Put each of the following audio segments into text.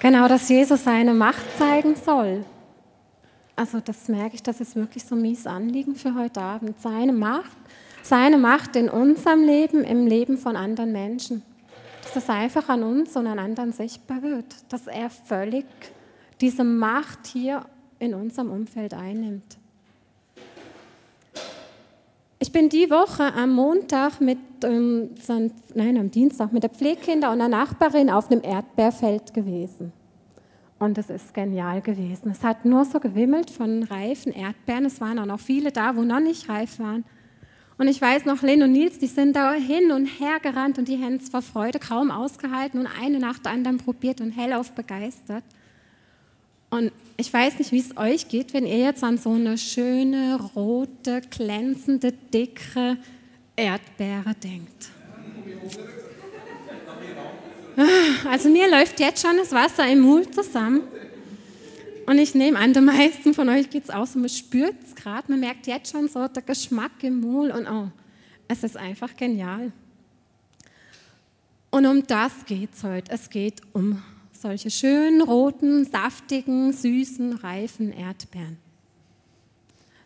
Genau, dass Jesus seine Macht zeigen soll. Also das merke ich, das ist wirklich so ein mies Anliegen für heute Abend. Seine Macht, seine Macht in unserem Leben, im Leben von anderen Menschen. Dass das einfach an uns und an anderen sichtbar wird. Dass er völlig diese Macht hier in unserem Umfeld einnimmt. Ich bin die Woche am Montag mit, ähm, nein, am Dienstag mit der Pflegekinder und der Nachbarin auf einem Erdbeerfeld gewesen. Und es ist genial gewesen. Es hat nur so gewimmelt von reifen Erdbeeren. Es waren auch noch viele da, wo noch nicht reif waren. Und ich weiß noch, Len und Nils, die sind da hin und her gerannt und die es vor Freude kaum ausgehalten und eine nach der anderen probiert und hellauf begeistert. Und ich weiß nicht, wie es euch geht, wenn ihr jetzt an so eine schöne, rote, glänzende, dicke Erdbeere denkt. Also mir läuft jetzt schon das Wasser im Mund zusammen. Und ich nehme an, den meisten von euch geht es auch so, man spürt es gerade, man merkt jetzt schon so der Geschmack im Mund und oh, es ist einfach genial. Und um das geht es heute. Es geht um solche schönen, roten, saftigen, süßen, reifen Erdbeeren.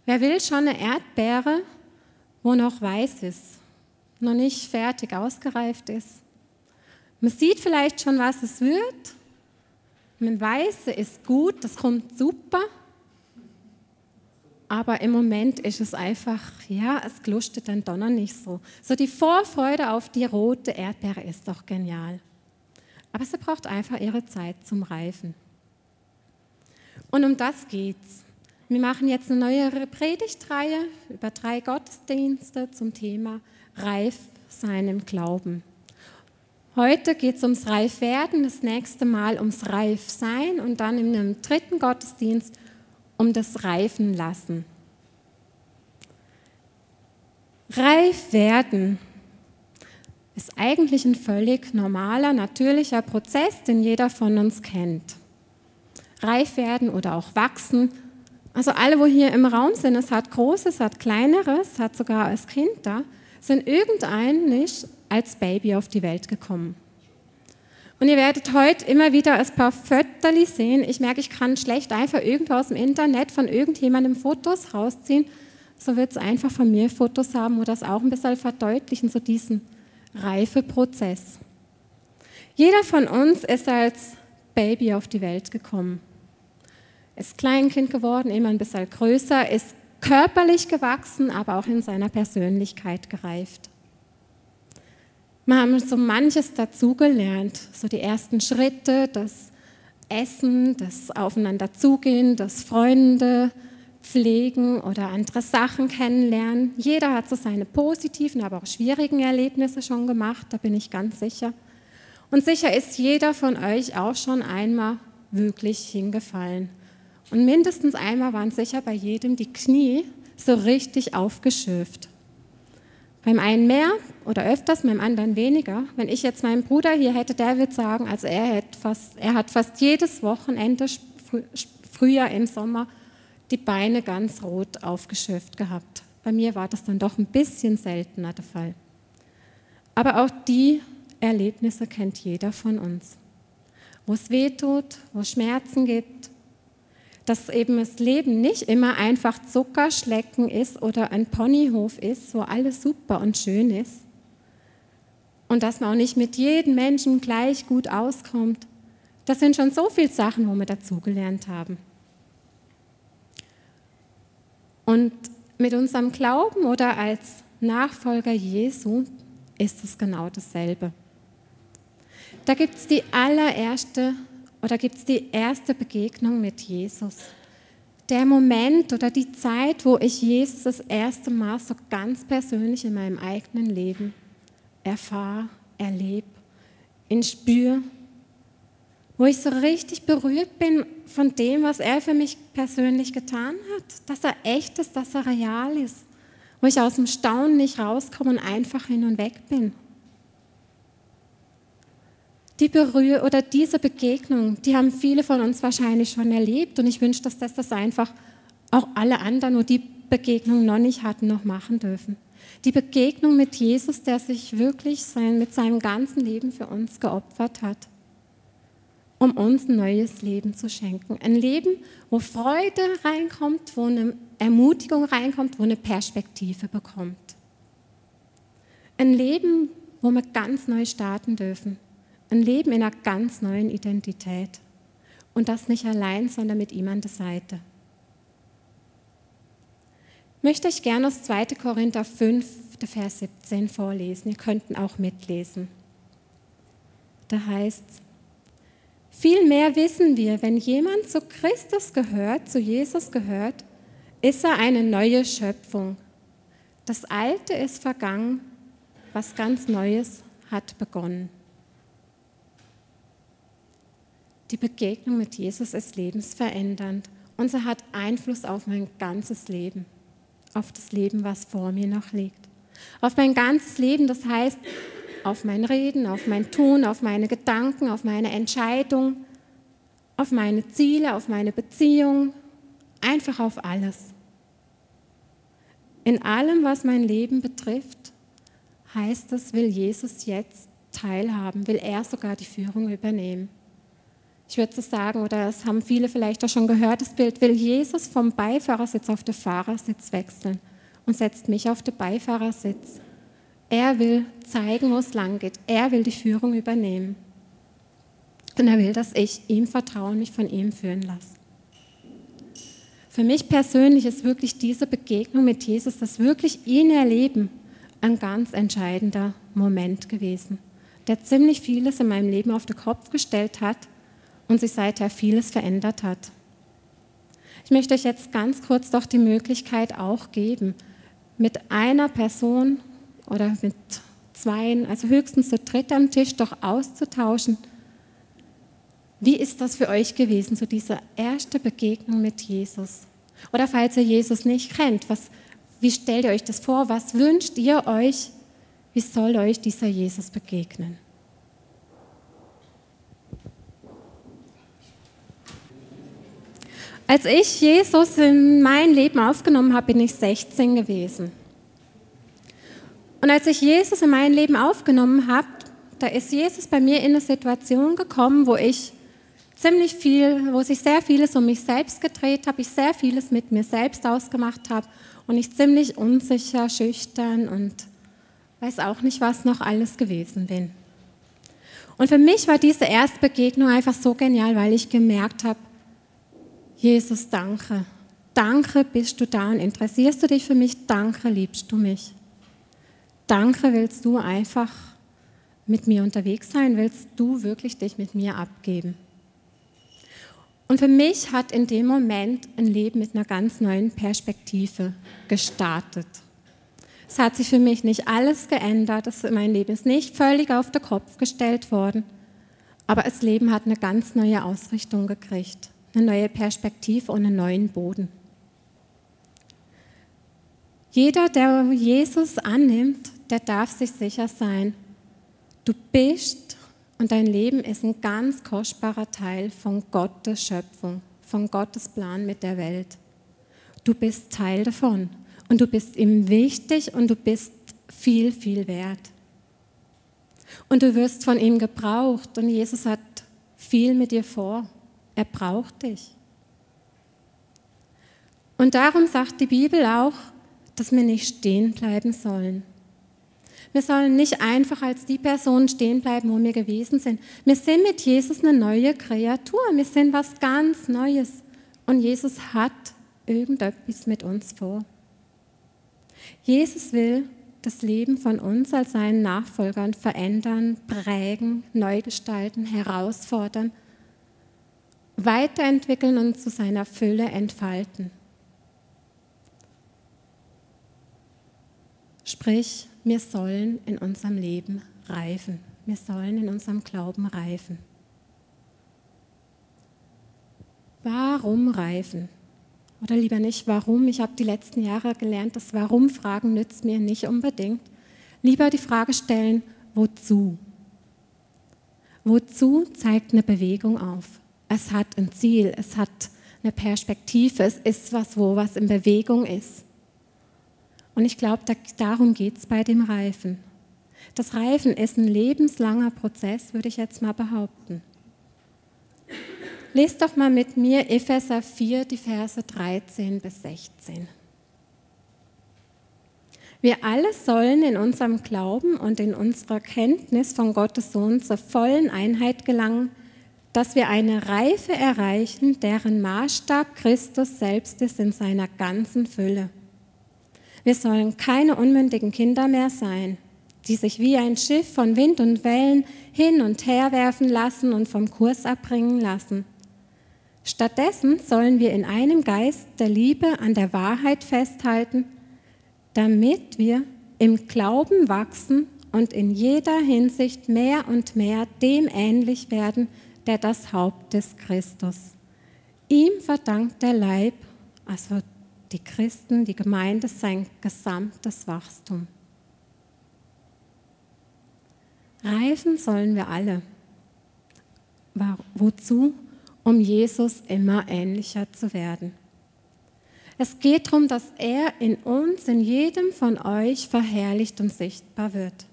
Wer will schon eine Erdbeere, wo noch weiß ist, noch nicht fertig ausgereift ist? Man sieht vielleicht schon, was es wird. Man weiß, ist gut, das kommt super. Aber im Moment ist es einfach, ja, es glustet dann noch nicht so. So die Vorfreude auf die rote Erdbeere ist doch genial. Aber sie braucht einfach ihre Zeit zum Reifen. Und um das geht's. Wir machen jetzt eine neue Predigtreihe über drei Gottesdienste zum Thema Reif seinem Glauben. Heute geht es ums Reifwerden, das nächste Mal ums Reifsein und dann in einem dritten Gottesdienst um das Reifen lassen. Reif werden ist eigentlich ein völlig normaler, natürlicher Prozess, den jeder von uns kennt. Reif werden oder auch wachsen. Also alle, wo hier im Raum sind, es hat Großes, hat Kleineres, hat sogar als Kind da, sind irgendein nicht als Baby auf die Welt gekommen. Und ihr werdet heute immer wieder ein paar Fötterli sehen. Ich merke, ich kann schlecht einfach irgendwo aus dem Internet von irgendjemandem Fotos rausziehen. So wird es einfach von mir Fotos haben, wo das auch ein bisschen verdeutlichen, so diesen Reifeprozess. Jeder von uns ist als Baby auf die Welt gekommen. Ist Kleinkind geworden, immer ein bisschen größer, ist körperlich gewachsen, aber auch in seiner Persönlichkeit gereift. Wir haben so manches dazugelernt, so die ersten Schritte, das Essen, das Aufeinanderzugehen, das Freunde, pflegen oder andere Sachen kennenlernen. Jeder hat so seine positiven, aber auch schwierigen Erlebnisse schon gemacht, da bin ich ganz sicher. Und sicher ist jeder von euch auch schon einmal wirklich hingefallen. Und mindestens einmal waren sicher bei jedem die Knie so richtig aufgeschürft. Beim einen mehr oder öfters, beim anderen weniger. Wenn ich jetzt meinen Bruder hier hätte, der würde sagen, also er, fast, er hat fast jedes Wochenende, Frühjahr im Sommer, die Beine ganz rot aufgeschöpft gehabt. Bei mir war das dann doch ein bisschen seltener der Fall. Aber auch die Erlebnisse kennt jeder von uns. Wo es weh tut, wo es Schmerzen gibt, dass eben das Leben nicht immer einfach Zuckerschlecken ist oder ein Ponyhof ist, wo alles super und schön ist. Und dass man auch nicht mit jedem Menschen gleich gut auskommt. Das sind schon so viele Sachen, wo wir dazugelernt haben. Und mit unserem Glauben oder als Nachfolger Jesu ist es genau dasselbe. Da gibt es die allererste oder gibt es die erste Begegnung mit Jesus. Der Moment oder die Zeit, wo ich Jesus das erste Mal so ganz persönlich in meinem eigenen Leben erfahre, erlebe, ihn spüre wo ich so richtig berührt bin von dem, was er für mich persönlich getan hat, dass er echt ist, dass er real ist, wo ich aus dem Staunen nicht rauskomme und einfach hin und weg bin. Die Berühr oder diese Begegnung, die haben viele von uns wahrscheinlich schon erlebt und ich wünsche, dass das, das einfach auch alle anderen, wo die Begegnung noch nicht hatten, noch machen dürfen. Die Begegnung mit Jesus, der sich wirklich sein, mit seinem ganzen Leben für uns geopfert hat um uns ein neues Leben zu schenken. Ein Leben, wo Freude reinkommt, wo eine Ermutigung reinkommt, wo eine Perspektive bekommt. Ein Leben, wo wir ganz neu starten dürfen. Ein Leben in einer ganz neuen Identität. Und das nicht allein, sondern mit ihm an der Seite. Ich möchte euch gerne aus 2. Korinther 5, Vers 17 vorlesen. Ihr könnt auch mitlesen. Da heißt es, Vielmehr wissen wir, wenn jemand zu Christus gehört, zu Jesus gehört, ist er eine neue Schöpfung. Das Alte ist vergangen, was ganz Neues hat begonnen. Die Begegnung mit Jesus ist lebensverändernd und sie hat Einfluss auf mein ganzes Leben, auf das Leben, was vor mir noch liegt. Auf mein ganzes Leben, das heißt, auf mein Reden, auf mein Tun, auf meine Gedanken, auf meine Entscheidung, auf meine Ziele, auf meine Beziehung, einfach auf alles. In allem, was mein Leben betrifft, heißt es, will Jesus jetzt teilhaben, will er sogar die Führung übernehmen. Ich würde so sagen, oder das haben viele vielleicht auch schon gehört, das Bild, will Jesus vom Beifahrersitz auf den Fahrersitz wechseln und setzt mich auf den Beifahrersitz. Er will zeigen, wo es lang geht. Er will die Führung übernehmen. Und er will, dass ich ihm vertraue und mich von ihm führen lasse. Für mich persönlich ist wirklich diese Begegnung mit Jesus, das wirklich ihn erleben, ein ganz entscheidender Moment gewesen, der ziemlich vieles in meinem Leben auf den Kopf gestellt hat und sich seither vieles verändert hat. Ich möchte euch jetzt ganz kurz doch die Möglichkeit auch geben, mit einer Person oder mit zweien, also höchstens zu dritt am Tisch, doch auszutauschen. Wie ist das für euch gewesen, so diese erste Begegnung mit Jesus? Oder falls ihr Jesus nicht kennt, was, wie stellt ihr euch das vor? Was wünscht ihr euch? Wie soll euch dieser Jesus begegnen? Als ich Jesus in mein Leben aufgenommen habe, bin ich 16 gewesen. Und als ich Jesus in mein Leben aufgenommen habe, da ist Jesus bei mir in eine Situation gekommen, wo ich ziemlich viel, wo sich sehr vieles um mich selbst gedreht habe, ich sehr vieles mit mir selbst ausgemacht habe und ich ziemlich unsicher, schüchtern und weiß auch nicht, was noch alles gewesen bin. Und für mich war diese Erstbegegnung einfach so genial, weil ich gemerkt habe, Jesus, danke. Danke, bist du da und interessierst du dich für mich? Danke, liebst du mich. Danke, willst du einfach mit mir unterwegs sein? Willst du wirklich dich mit mir abgeben? Und für mich hat in dem Moment ein Leben mit einer ganz neuen Perspektive gestartet. Es hat sich für mich nicht alles geändert, mein Leben ist nicht völlig auf den Kopf gestellt worden, aber das Leben hat eine ganz neue Ausrichtung gekriegt, eine neue Perspektive und einen neuen Boden. Jeder, der Jesus annimmt, der darf sich sicher sein, du bist und dein Leben ist ein ganz kostbarer Teil von Gottes Schöpfung, von Gottes Plan mit der Welt. Du bist Teil davon und du bist ihm wichtig und du bist viel, viel wert. Und du wirst von ihm gebraucht und Jesus hat viel mit dir vor. Er braucht dich. Und darum sagt die Bibel auch, dass wir nicht stehen bleiben sollen. Wir sollen nicht einfach als die Person stehen bleiben, wo wir gewesen sind. Wir sind mit Jesus eine neue Kreatur. Wir sind was ganz Neues. Und Jesus hat irgendetwas mit uns vor. Jesus will das Leben von uns als seinen Nachfolgern verändern, prägen, neu gestalten, herausfordern, weiterentwickeln und zu seiner Fülle entfalten. Sprich, wir sollen in unserem Leben reifen. Wir sollen in unserem Glauben reifen. Warum reifen? Oder lieber nicht, warum? Ich habe die letzten Jahre gelernt, dass Warum-Fragen nützt mir nicht unbedingt. Lieber die Frage stellen, wozu? Wozu zeigt eine Bewegung auf? Es hat ein Ziel, es hat eine Perspektive, es ist was, wo was in Bewegung ist. Und ich glaube, da, darum geht es bei dem Reifen. Das Reifen ist ein lebenslanger Prozess, würde ich jetzt mal behaupten. Lest doch mal mit mir Epheser 4, die Verse 13 bis 16. Wir alle sollen in unserem Glauben und in unserer Kenntnis von Gottes Sohn zur vollen Einheit gelangen, dass wir eine Reife erreichen, deren Maßstab Christus selbst ist in seiner ganzen Fülle. Wir sollen keine unmündigen Kinder mehr sein, die sich wie ein Schiff von Wind und Wellen hin und her werfen lassen und vom Kurs abbringen lassen. Stattdessen sollen wir in einem Geist der Liebe an der Wahrheit festhalten, damit wir im Glauben wachsen und in jeder Hinsicht mehr und mehr dem ähnlich werden, der das Haupt des Christus. Ihm verdankt der Leib, also die Christen, die Gemeinde, sein gesamtes Wachstum. Reifen sollen wir alle. Wozu? um Jesus immer ähnlicher zu werden. Es geht darum, dass er in uns, in jedem von euch verherrlicht und sichtbar wird.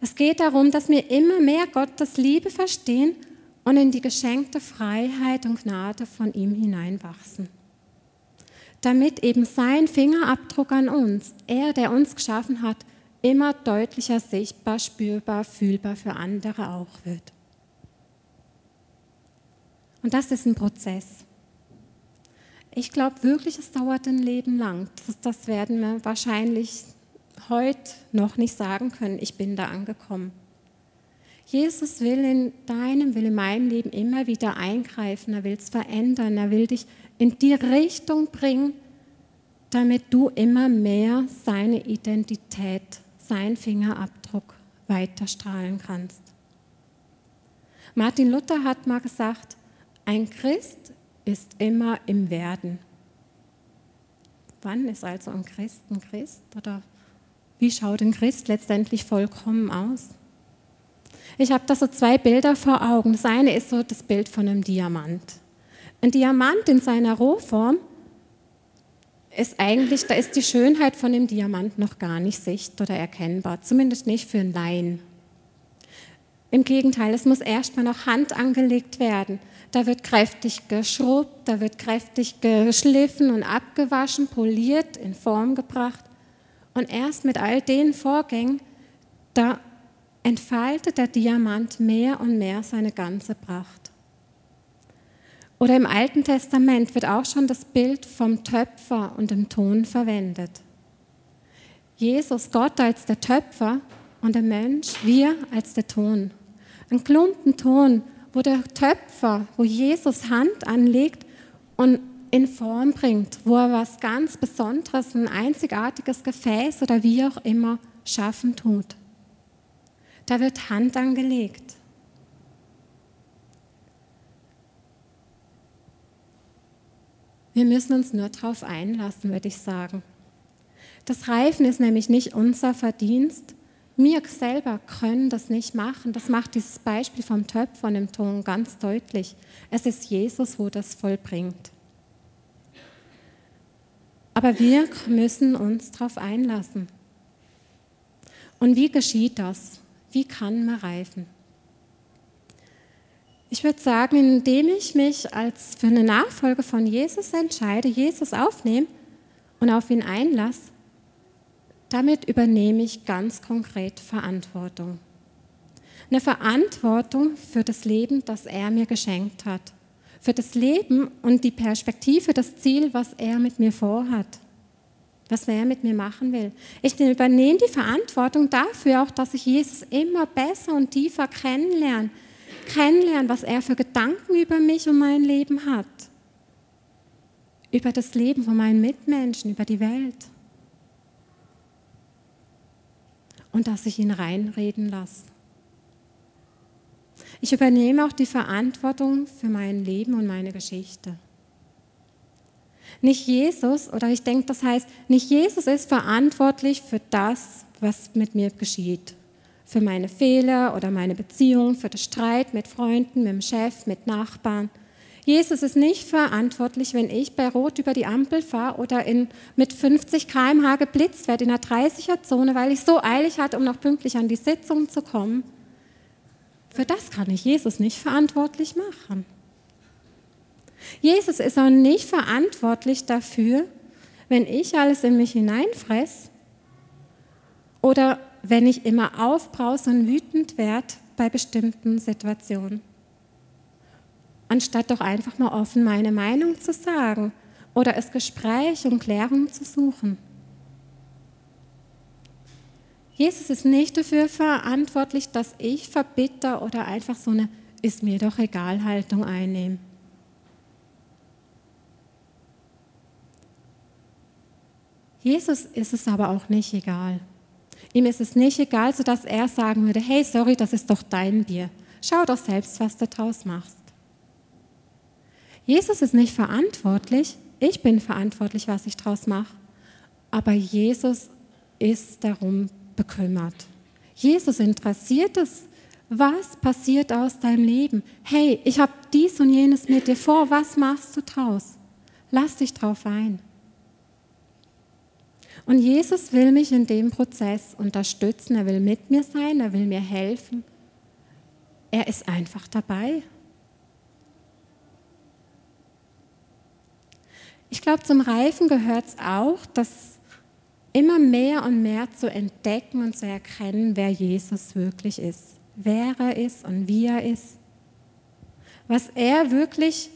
Es geht darum, dass wir immer mehr Gottes Liebe verstehen und in die geschenkte Freiheit und Gnade von ihm hineinwachsen. Damit eben sein Fingerabdruck an uns, er, der uns geschaffen hat, immer deutlicher sichtbar, spürbar, fühlbar für andere auch wird. Und das ist ein Prozess. Ich glaube wirklich, es dauert ein Leben lang. Das, das werden wir wahrscheinlich heute noch nicht sagen können, ich bin da angekommen. Jesus will in deinem, will in meinem Leben immer wieder eingreifen, er will es verändern, er will dich in die Richtung bringen, damit du immer mehr seine Identität, seinen Fingerabdruck weiterstrahlen kannst. Martin Luther hat mal gesagt, ein Christ ist immer im Werden. Wann ist also ein Christ ein Christ? Oder wie schaut ein Christ letztendlich vollkommen aus? Ich habe da so zwei Bilder vor Augen. Das eine ist so das Bild von einem Diamant. Ein Diamant in seiner Rohform ist eigentlich, da ist die Schönheit von dem Diamant noch gar nicht sichtbar oder erkennbar, zumindest nicht für einen Laien. Im Gegenteil, es muss erstmal noch Hand angelegt werden. Da wird kräftig geschrubbt, da wird kräftig geschliffen und abgewaschen, poliert, in Form gebracht. Und erst mit all den Vorgängen, da entfaltet der Diamant mehr und mehr seine ganze Pracht. Oder im Alten Testament wird auch schon das Bild vom Töpfer und dem Ton verwendet. Jesus, Gott als der Töpfer und der Mensch, wir als der Ton. Ein Klumpen Ton wo der Töpfer, wo Jesus Hand anlegt und in Form bringt, wo er was ganz Besonderes, ein einzigartiges Gefäß oder wie auch immer schaffen tut. Da wird Hand angelegt. Wir müssen uns nur darauf einlassen, würde ich sagen. Das Reifen ist nämlich nicht unser Verdienst, wir selber können das nicht machen. Das macht dieses Beispiel vom Töpfer und dem Ton ganz deutlich. Es ist Jesus, wo das vollbringt. Aber wir müssen uns darauf einlassen. Und wie geschieht das? Wie kann man reifen? Ich würde sagen, indem ich mich als für eine Nachfolge von Jesus entscheide, Jesus aufnehme und auf ihn einlasse, damit übernehme ich ganz konkret Verantwortung. Eine Verantwortung für das Leben, das er mir geschenkt hat. Für das Leben und die Perspektive, das Ziel, was er mit mir vorhat. Was er mit mir machen will. Ich übernehme die Verantwortung dafür auch, dass ich Jesus immer besser und tiefer kennenlerne. Kennenlerne, was er für Gedanken über mich und mein Leben hat. Über das Leben von meinen Mitmenschen, über die Welt. und dass ich ihn reinreden lasse. Ich übernehme auch die Verantwortung für mein Leben und meine Geschichte. Nicht Jesus, oder ich denke, das heißt, nicht Jesus ist verantwortlich für das, was mit mir geschieht. Für meine Fehler oder meine Beziehung, für den Streit mit Freunden, mit dem Chef, mit Nachbarn. Jesus ist nicht verantwortlich, wenn ich bei Rot über die Ampel fahre oder in, mit 50 km/h geblitzt werde in einer 30er-Zone, weil ich so eilig hatte, um noch pünktlich an die Sitzung zu kommen. Für das kann ich Jesus nicht verantwortlich machen. Jesus ist auch nicht verantwortlich dafür, wenn ich alles in mich hineinfress oder wenn ich immer aufbrause und wütend werde bei bestimmten Situationen. Anstatt doch einfach mal offen meine Meinung zu sagen oder es Gespräch und Klärung zu suchen. Jesus ist nicht dafür verantwortlich, dass ich verbitter oder einfach so eine ist mir doch egal Haltung einnehme. Jesus ist es aber auch nicht egal. Ihm ist es nicht egal, sodass er sagen würde, hey, sorry, das ist doch dein Bier. Schau doch selbst, was du draus machst. Jesus ist nicht verantwortlich, ich bin verantwortlich, was ich draus mache. Aber Jesus ist darum bekümmert. Jesus interessiert es, was passiert aus deinem Leben. Hey, ich habe dies und jenes mit dir vor, was machst du draus? Lass dich drauf ein. Und Jesus will mich in dem Prozess unterstützen, er will mit mir sein, er will mir helfen. Er ist einfach dabei. Ich glaube, zum Reifen gehört es auch, dass immer mehr und mehr zu entdecken und zu erkennen, wer Jesus wirklich ist, wer er ist und wie er ist, was er wirklich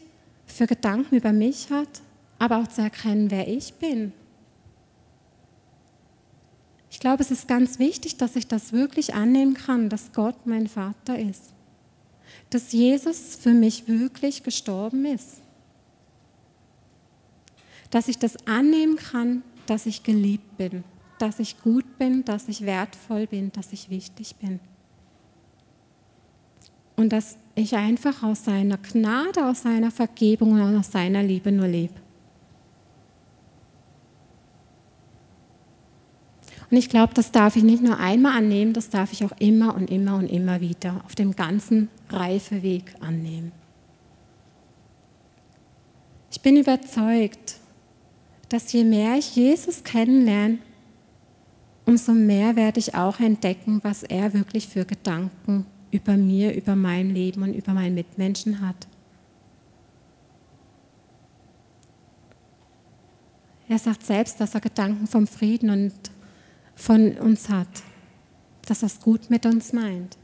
für Gedanken über mich hat, aber auch zu erkennen, wer ich bin. Ich glaube, es ist ganz wichtig, dass ich das wirklich annehmen kann, dass Gott mein Vater ist, dass Jesus für mich wirklich gestorben ist, dass ich das annehmen kann, dass ich geliebt bin, dass ich gut bin, dass ich wertvoll bin, dass ich wichtig bin. Und dass ich einfach aus seiner Gnade, aus seiner Vergebung und aus seiner Liebe nur lebe. Und ich glaube, das darf ich nicht nur einmal annehmen, das darf ich auch immer und immer und immer wieder auf dem ganzen Reifeweg annehmen. Ich bin überzeugt, dass je mehr ich Jesus kennenlerne, umso mehr werde ich auch entdecken, was er wirklich für Gedanken über mir, über mein Leben und über meinen Mitmenschen hat. Er sagt selbst, dass er Gedanken vom Frieden und von uns hat, dass er es gut mit uns meint.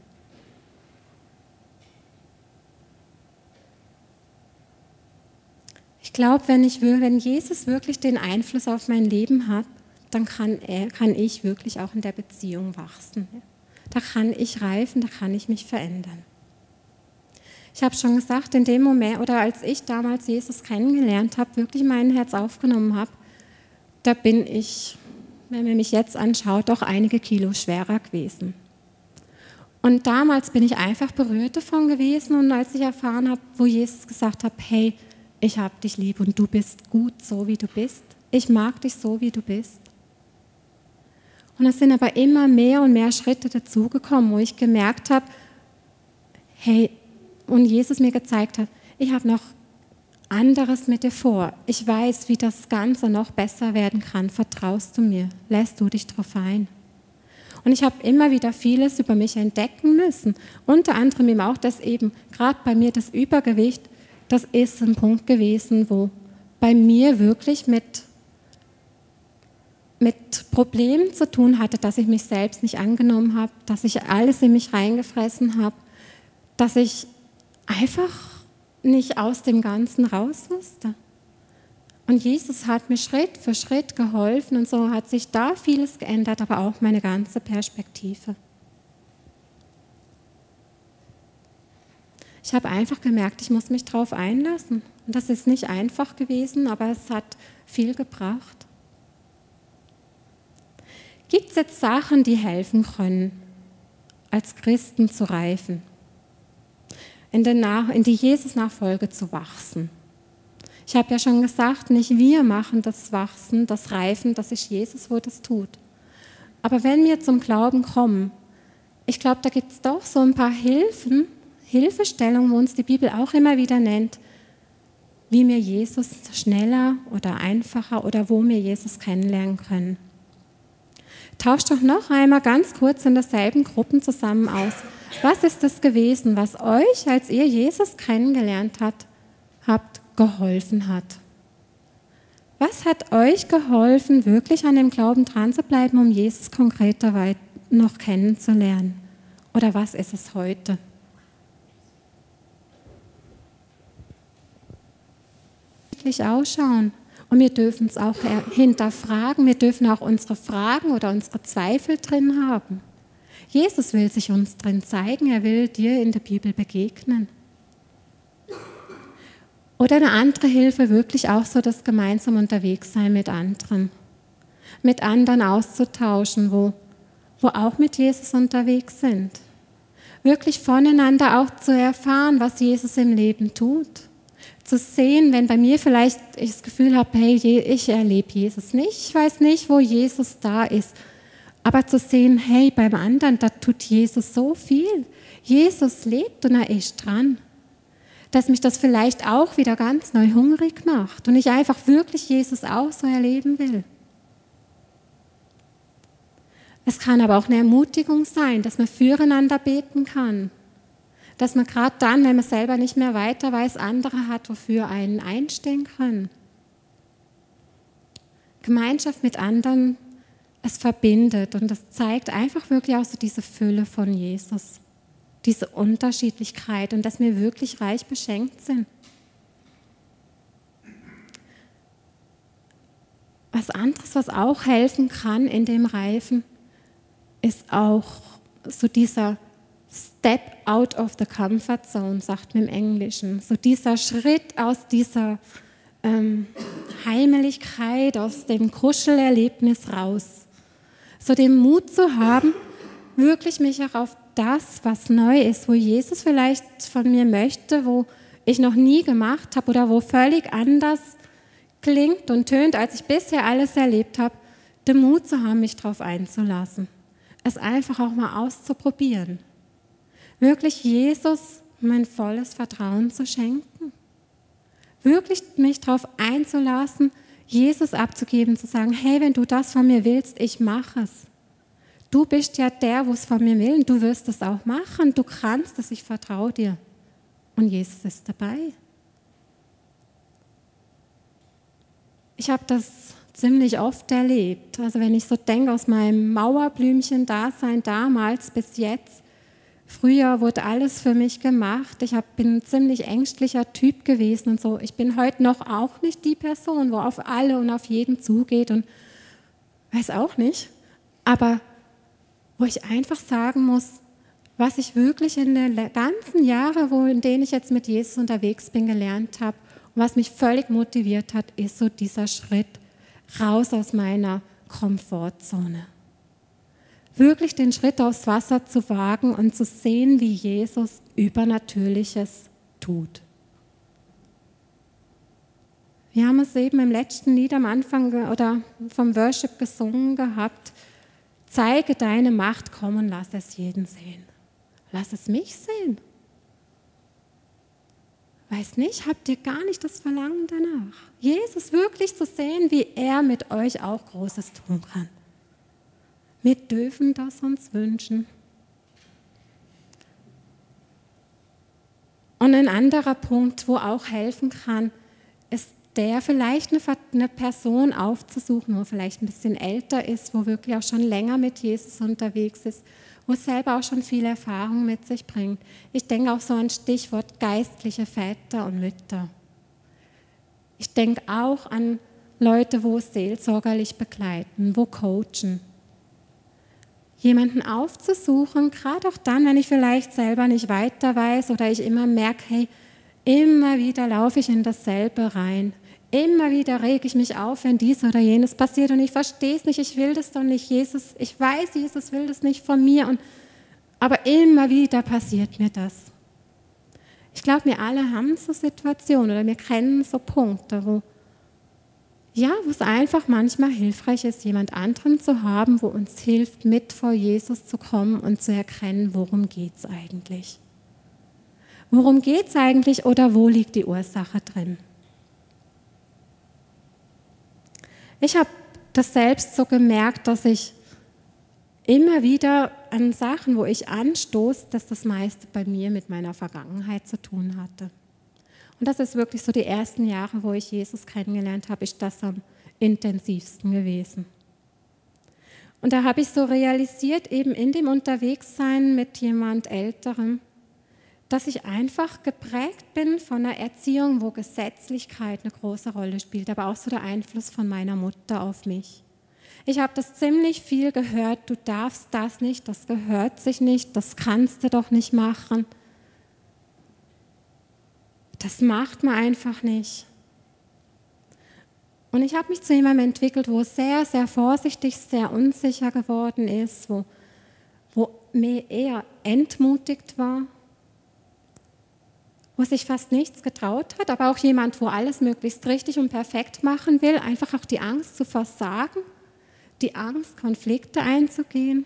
Ich glaube, wenn, wenn Jesus wirklich den Einfluss auf mein Leben hat, dann kann, er, kann ich wirklich auch in der Beziehung wachsen. Da kann ich reifen, da kann ich mich verändern. Ich habe schon gesagt, in dem Moment oder als ich damals Jesus kennengelernt habe, wirklich mein Herz aufgenommen habe, da bin ich, wenn man mich jetzt anschaut, doch einige Kilo schwerer gewesen. Und damals bin ich einfach berührt davon gewesen und als ich erfahren habe, wo Jesus gesagt hat, hey, ich habe dich lieb und du bist gut so, wie du bist. Ich mag dich so, wie du bist. Und es sind aber immer mehr und mehr Schritte dazugekommen, wo ich gemerkt habe, hey, und Jesus mir gezeigt hat, ich habe noch anderes mit dir vor. Ich weiß, wie das Ganze noch besser werden kann. Vertraust du mir? Lässt du dich darauf ein? Und ich habe immer wieder vieles über mich entdecken müssen. Unter anderem eben auch, dass eben gerade bei mir das Übergewicht das ist ein Punkt gewesen, wo bei mir wirklich mit, mit Problemen zu tun hatte, dass ich mich selbst nicht angenommen habe, dass ich alles in mich reingefressen habe, dass ich einfach nicht aus dem Ganzen raus musste. Und Jesus hat mir Schritt für Schritt geholfen und so hat sich da vieles geändert, aber auch meine ganze Perspektive. ich habe einfach gemerkt, ich muss mich darauf einlassen. Und das ist nicht einfach gewesen, aber es hat viel gebracht. Gibt es jetzt Sachen, die helfen können, als Christen zu reifen, in, in die Jesus-Nachfolge zu wachsen? Ich habe ja schon gesagt, nicht wir machen das Wachsen, das Reifen, das ist Jesus, wo das tut. Aber wenn wir zum Glauben kommen, ich glaube, da gibt es doch so ein paar Hilfen, Hilfestellung, wo uns die Bibel auch immer wieder nennt, wie wir Jesus schneller oder einfacher oder wo wir Jesus kennenlernen können. Tauscht doch noch einmal ganz kurz in derselben Gruppen zusammen aus. Was ist es gewesen, was euch, als ihr Jesus kennengelernt habt, habt geholfen hat? Was hat euch geholfen, wirklich an dem Glauben dran zu bleiben, um Jesus konkreter noch kennenzulernen? Oder was ist es heute? Wirklich ausschauen. Und wir dürfen es auch hinterfragen. Wir dürfen auch unsere Fragen oder unsere Zweifel drin haben. Jesus will sich uns drin zeigen. Er will dir in der Bibel begegnen. Oder eine andere Hilfe, wirklich auch so das gemeinsam unterwegs sein mit anderen. Mit anderen auszutauschen, wo, wo auch mit Jesus unterwegs sind. Wirklich voneinander auch zu erfahren, was Jesus im Leben tut. Zu sehen, wenn bei mir vielleicht ich das Gefühl habe, hey, ich erlebe Jesus nicht, ich weiß nicht, wo Jesus da ist. Aber zu sehen, hey, beim anderen, da tut Jesus so viel. Jesus lebt und er ist dran dass mich das vielleicht auch wieder ganz neu hungrig macht und ich einfach wirklich Jesus auch so erleben will. Es kann aber auch eine Ermutigung sein, dass man füreinander beten kann. Dass man gerade dann, wenn man selber nicht mehr weiter weiß, andere hat, wofür einen einstehen können. Gemeinschaft mit anderen, es verbindet und das zeigt einfach wirklich auch so diese Fülle von Jesus diese Unterschiedlichkeit und dass wir wirklich reich beschenkt sind. Was anderes, was auch helfen kann in dem Reifen, ist auch so dieser Step out of the comfort zone, sagt man im Englischen. So dieser Schritt aus dieser ähm, Heimeligkeit, aus dem Kuschelerlebnis raus. So den Mut zu haben, wirklich mich auch auf das, was neu ist, wo Jesus vielleicht von mir möchte, wo ich noch nie gemacht habe oder wo völlig anders klingt und tönt, als ich bisher alles erlebt habe, den Mut zu haben, mich darauf einzulassen. Es einfach auch mal auszuprobieren. Wirklich Jesus mein volles Vertrauen zu schenken. Wirklich mich darauf einzulassen, Jesus abzugeben, zu sagen, hey, wenn du das von mir willst, ich mache es. Du bist ja der, wo es von mir will, und du wirst es auch machen. Du kannst es, ich vertraue dir. Und Jesus ist dabei. Ich habe das ziemlich oft erlebt. Also wenn ich so denke aus meinem Mauerblümchen-Dasein damals bis jetzt, früher wurde alles für mich gemacht. Ich hab, bin ein ziemlich ängstlicher Typ gewesen und so. Ich bin heute noch auch nicht die Person, wo auf alle und auf jeden zugeht und weiß auch nicht. Aber wo ich einfach sagen muss, was ich wirklich in den ganzen Jahren, wo, in denen ich jetzt mit Jesus unterwegs bin, gelernt habe und was mich völlig motiviert hat, ist so dieser Schritt raus aus meiner Komfortzone. Wirklich den Schritt aufs Wasser zu wagen und zu sehen, wie Jesus Übernatürliches tut. Wir haben es eben im letzten Lied am Anfang oder vom Worship gesungen gehabt. Zeige deine Macht kommen, lass es jeden sehen. Lass es mich sehen. Weiß nicht, habt ihr gar nicht das Verlangen danach, Jesus wirklich zu sehen, wie er mit euch auch Großes tun kann. Wir dürfen das uns wünschen. Und ein anderer Punkt, wo auch helfen kann, ist der vielleicht eine, Person aufzusuchen, wo vielleicht ein bisschen älter ist, wo wirklich auch schon länger mit Jesus unterwegs ist, wo selber auch schon viel Erfahrung mit sich bringt. Ich denke auch so an Stichwort geistliche Väter und Mütter. Ich denke auch an Leute, wo seelsorgerlich begleiten, wo coachen. Jemanden aufzusuchen, gerade auch dann, wenn ich vielleicht selber nicht weiter weiß oder ich immer merke, hey, Immer wieder laufe ich in dasselbe rein. Immer wieder rege ich mich auf, wenn dies oder jenes passiert und ich verstehe es nicht, ich will das doch nicht, Jesus, ich weiß, Jesus will das nicht von mir, und, aber immer wieder passiert mir das. Ich glaube, wir alle haben so Situationen oder wir kennen so Punkte, wo ja, wo es einfach manchmal hilfreich ist, jemand anderen zu haben, wo uns hilft, mit vor Jesus zu kommen und zu erkennen, worum geht es eigentlich. Worum geht es eigentlich oder wo liegt die Ursache drin? Ich habe das selbst so gemerkt, dass ich immer wieder an Sachen, wo ich anstoße, dass das meiste bei mir mit meiner Vergangenheit zu tun hatte. Und das ist wirklich so die ersten Jahre, wo ich Jesus kennengelernt habe, ist das am intensivsten gewesen. Und da habe ich so realisiert, eben in dem Unterwegssein mit jemand Älterem, dass ich einfach geprägt bin von einer Erziehung, wo Gesetzlichkeit eine große Rolle spielt, aber auch so der Einfluss von meiner Mutter auf mich. Ich habe das ziemlich viel gehört, du darfst das nicht, das gehört sich nicht, das kannst du doch nicht machen. Das macht man einfach nicht. Und ich habe mich zu jemandem entwickelt, wo sehr, sehr vorsichtig, sehr unsicher geworden ist, wo, wo mir eher entmutigt war, wo sich fast nichts getraut hat, aber auch jemand, wo alles möglichst richtig und perfekt machen will, einfach auch die Angst zu versagen, die Angst, Konflikte einzugehen.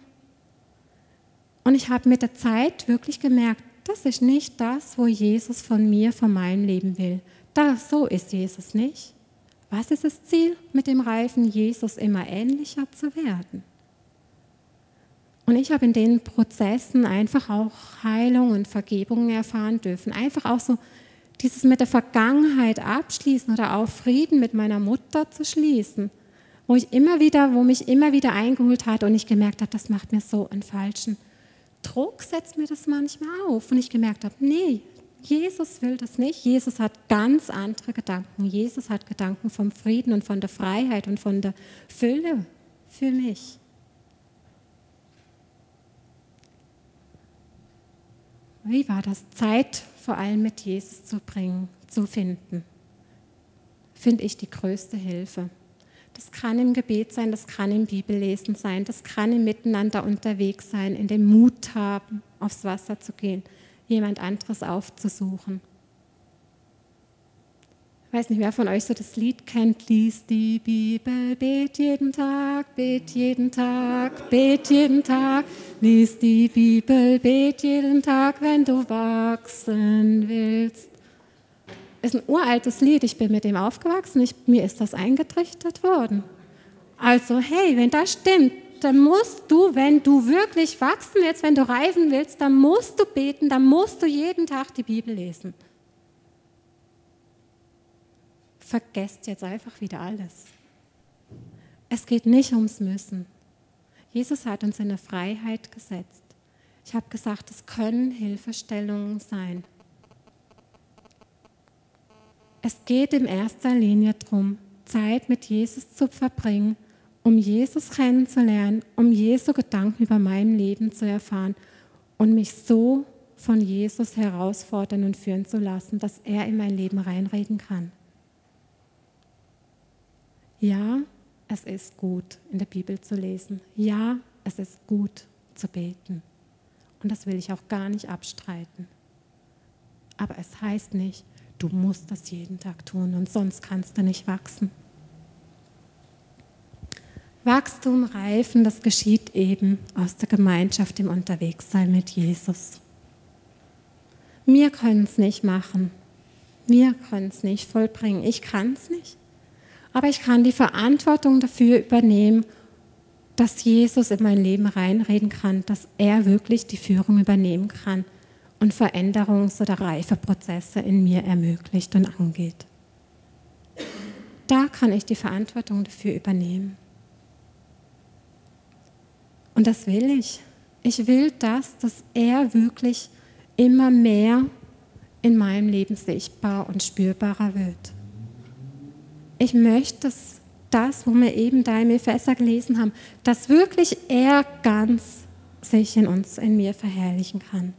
Und ich habe mit der Zeit wirklich gemerkt, das ist nicht das, wo Jesus von mir, von meinem Leben will. Das, so ist Jesus nicht. Was ist das Ziel mit dem Reifen, Jesus immer ähnlicher zu werden? Und ich habe in den Prozessen einfach auch Heilung und Vergebung erfahren dürfen. Einfach auch so dieses mit der Vergangenheit abschließen oder auch Frieden mit meiner Mutter zu schließen, wo ich immer wieder, wo mich immer wieder eingeholt hat und ich gemerkt habe, das macht mir so einen falschen Druck, setzt mir das manchmal auf. Und ich gemerkt habe, nee, Jesus will das nicht. Jesus hat ganz andere Gedanken. Jesus hat Gedanken vom Frieden und von der Freiheit und von der Fülle für mich. Wie war das? Zeit vor allem mit Jesus zu bringen, zu finden, finde ich die größte Hilfe. Das kann im Gebet sein, das kann im Bibellesen sein, das kann im Miteinander unterwegs sein, in dem Mut haben, aufs Wasser zu gehen jemand anderes aufzusuchen. Ich weiß nicht, wer von euch so das Lied kennt, liest die Bibel, bet jeden Tag, bet jeden Tag, bet jeden Tag, lies die Bibel, bet jeden Tag, wenn du wachsen willst. Ist ein uraltes Lied, ich bin mit dem aufgewachsen, ich, mir ist das eingetrichtert worden. Also hey, wenn das stimmt, dann musst du, wenn du wirklich wachsen willst, wenn du reifen willst, dann musst du beten, dann musst du jeden Tag die Bibel lesen. Vergesst jetzt einfach wieder alles. Es geht nicht ums Müssen. Jesus hat uns in eine Freiheit gesetzt. Ich habe gesagt, es können Hilfestellungen sein. Es geht in erster Linie darum, Zeit mit Jesus zu verbringen um Jesus kennenzulernen, um Jesu Gedanken über mein Leben zu erfahren und mich so von Jesus herausfordern und führen zu lassen, dass er in mein Leben reinreden kann. Ja, es ist gut, in der Bibel zu lesen. Ja, es ist gut zu beten. Und das will ich auch gar nicht abstreiten. Aber es heißt nicht, du musst das jeden Tag tun und sonst kannst du nicht wachsen. Wachstum, Reifen, das geschieht eben aus der Gemeinschaft im Unterwegssein mit Jesus. Wir können es nicht machen. Wir können es nicht vollbringen. Ich kann es nicht. Aber ich kann die Verantwortung dafür übernehmen, dass Jesus in mein Leben reinreden kann, dass er wirklich die Führung übernehmen kann und Veränderungs- oder Reifeprozesse in mir ermöglicht und angeht. Da kann ich die Verantwortung dafür übernehmen. Und das will ich. Ich will das, dass er wirklich immer mehr in meinem Leben sichtbar und spürbarer wird. Ich möchte, dass das, wo wir eben da im Epheser gelesen haben, dass wirklich er ganz sich in uns, in mir verherrlichen kann.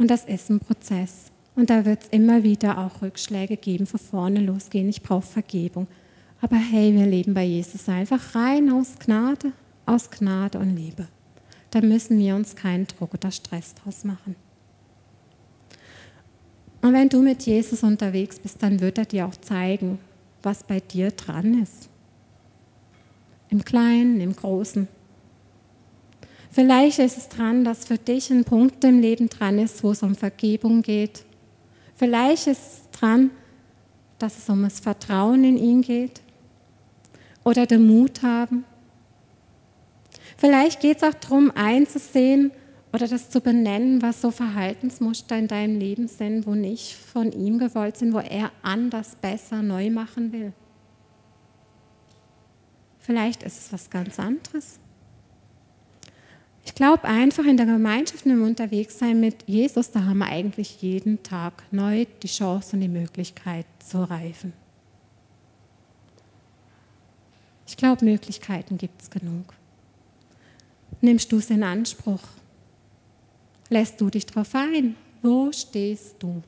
Und das ist ein Prozess. Und da wird es immer wieder auch Rückschläge geben, von vorne losgehen. Ich brauche Vergebung. Aber hey, wir leben bei Jesus einfach rein aus Gnade aus Gnade und Liebe. Da müssen wir uns keinen Druck oder Stress draus machen. Und wenn du mit Jesus unterwegs bist, dann wird er dir auch zeigen, was bei dir dran ist. Im Kleinen, im Großen. Vielleicht ist es dran, dass für dich ein Punkt im Leben dran ist, wo es um Vergebung geht. Vielleicht ist es dran, dass es um das Vertrauen in ihn geht oder den Mut haben Vielleicht geht es auch darum, einzusehen oder das zu benennen, was so Verhaltensmuster in deinem Leben sind, wo nicht von ihm gewollt sind, wo er anders, besser, neu machen will. Vielleicht ist es was ganz anderes. Ich glaube einfach in der Gemeinschaft und im Unterwegssein mit Jesus, da haben wir eigentlich jeden Tag neu die Chance und die Möglichkeit zu reifen. Ich glaube, Möglichkeiten gibt es genug. Nimmst du es in Anspruch? Lässt du dich darauf ein? Wo stehst du?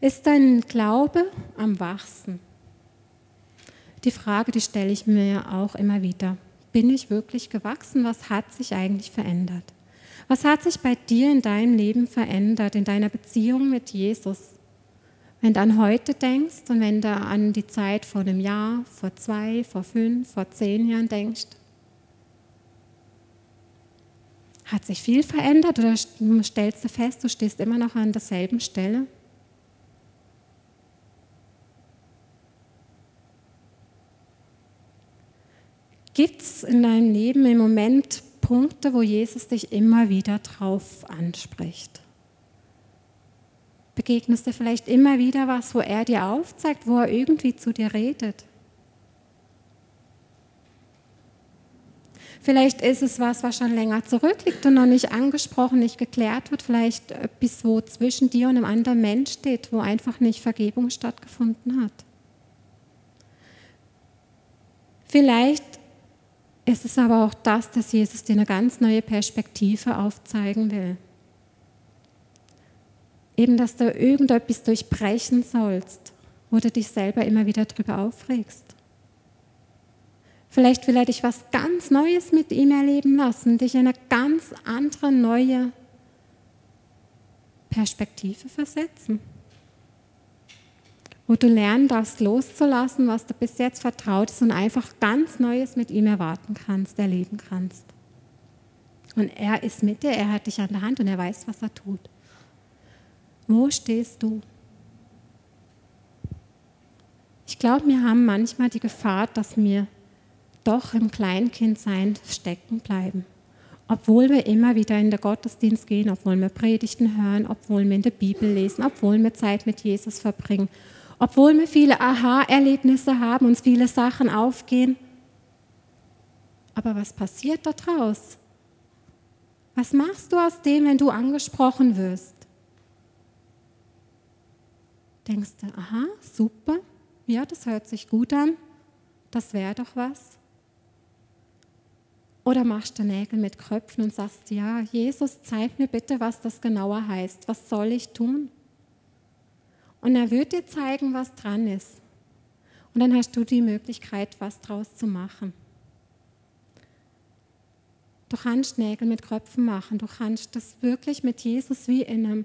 Ist dein Glaube am Wachsen? Die Frage, die stelle ich mir auch immer wieder. Bin ich wirklich gewachsen? Was hat sich eigentlich verändert? Was hat sich bei dir in deinem Leben verändert, in deiner Beziehung mit Jesus? Wenn du an heute denkst und wenn du an die Zeit vor einem Jahr, vor zwei, vor fünf, vor zehn Jahren denkst, hat sich viel verändert oder stellst du fest, du stehst immer noch an derselben Stelle? Gibt es in deinem Leben im Moment Punkte, wo Jesus dich immer wieder drauf anspricht? Begegnest du vielleicht immer wieder was, wo er dir aufzeigt, wo er irgendwie zu dir redet? Vielleicht ist es was, was schon länger zurückliegt und noch nicht angesprochen, nicht geklärt wird. Vielleicht etwas, wo zwischen dir und einem anderen Mensch steht, wo einfach nicht Vergebung stattgefunden hat. Vielleicht ist es aber auch das, dass Jesus dir eine ganz neue Perspektive aufzeigen will. Eben, dass du irgendetwas durchbrechen sollst, wo du dich selber immer wieder drüber aufregst. Vielleicht will er dich was ganz Neues mit ihm erleben lassen, dich in eine ganz andere, neue Perspektive versetzen wo du lernen darfst, loszulassen, was du bis jetzt vertraut ist und einfach ganz Neues mit ihm erwarten kannst, erleben kannst. Und er ist mit dir, er hat dich an der Hand und er weiß, was er tut. Wo stehst du? Ich glaube, wir haben manchmal die Gefahr, dass wir doch im Kleinkindsein stecken bleiben. Obwohl wir immer wieder in den Gottesdienst gehen, obwohl wir Predigten hören, obwohl wir in der Bibel lesen, obwohl wir Zeit mit Jesus verbringen obwohl wir viele Aha-Erlebnisse haben, uns viele Sachen aufgehen. Aber was passiert da draus? Was machst du aus dem, wenn du angesprochen wirst? Denkst du, aha, super, ja, das hört sich gut an, das wäre doch was. Oder machst du Nägel mit Kröpfen und sagst, ja, Jesus, zeig mir bitte, was das genauer heißt. Was soll ich tun? Und er wird dir zeigen, was dran ist. Und dann hast du die Möglichkeit, was draus zu machen. Du kannst Nägel mit Kröpfen machen. Du kannst das wirklich mit Jesus wie in einem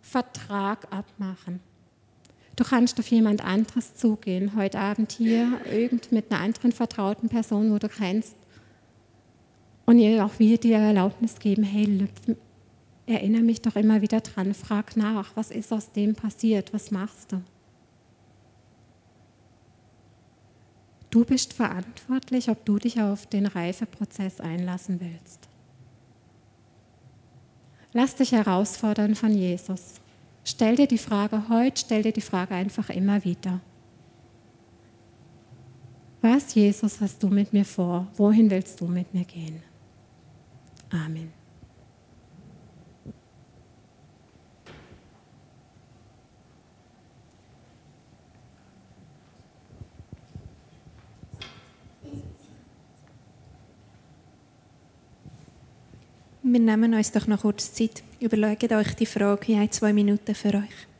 Vertrag abmachen. Du kannst auf jemand anderes zugehen, heute Abend hier, irgend mit einer anderen vertrauten Person, wo du kennst, und ihr auch wieder die Erlaubnis geben, hey, erinnere mich doch immer wieder dran, frag nach, was ist aus dem passiert, was machst du? Du bist verantwortlich, ob du dich auf den Reifeprozess einlassen willst. Lass dich herausfordern von Jesus. Stell dir die Frage heute, stell dir die Frage einfach immer wieder. Was, Jesus, hast du mit mir vor? Wohin willst du mit mir gehen? Amen. Wir nehmen uns doch noch kurz Zeit. Überlegt euch die Frage. Ich habe zwei Minuten für euch.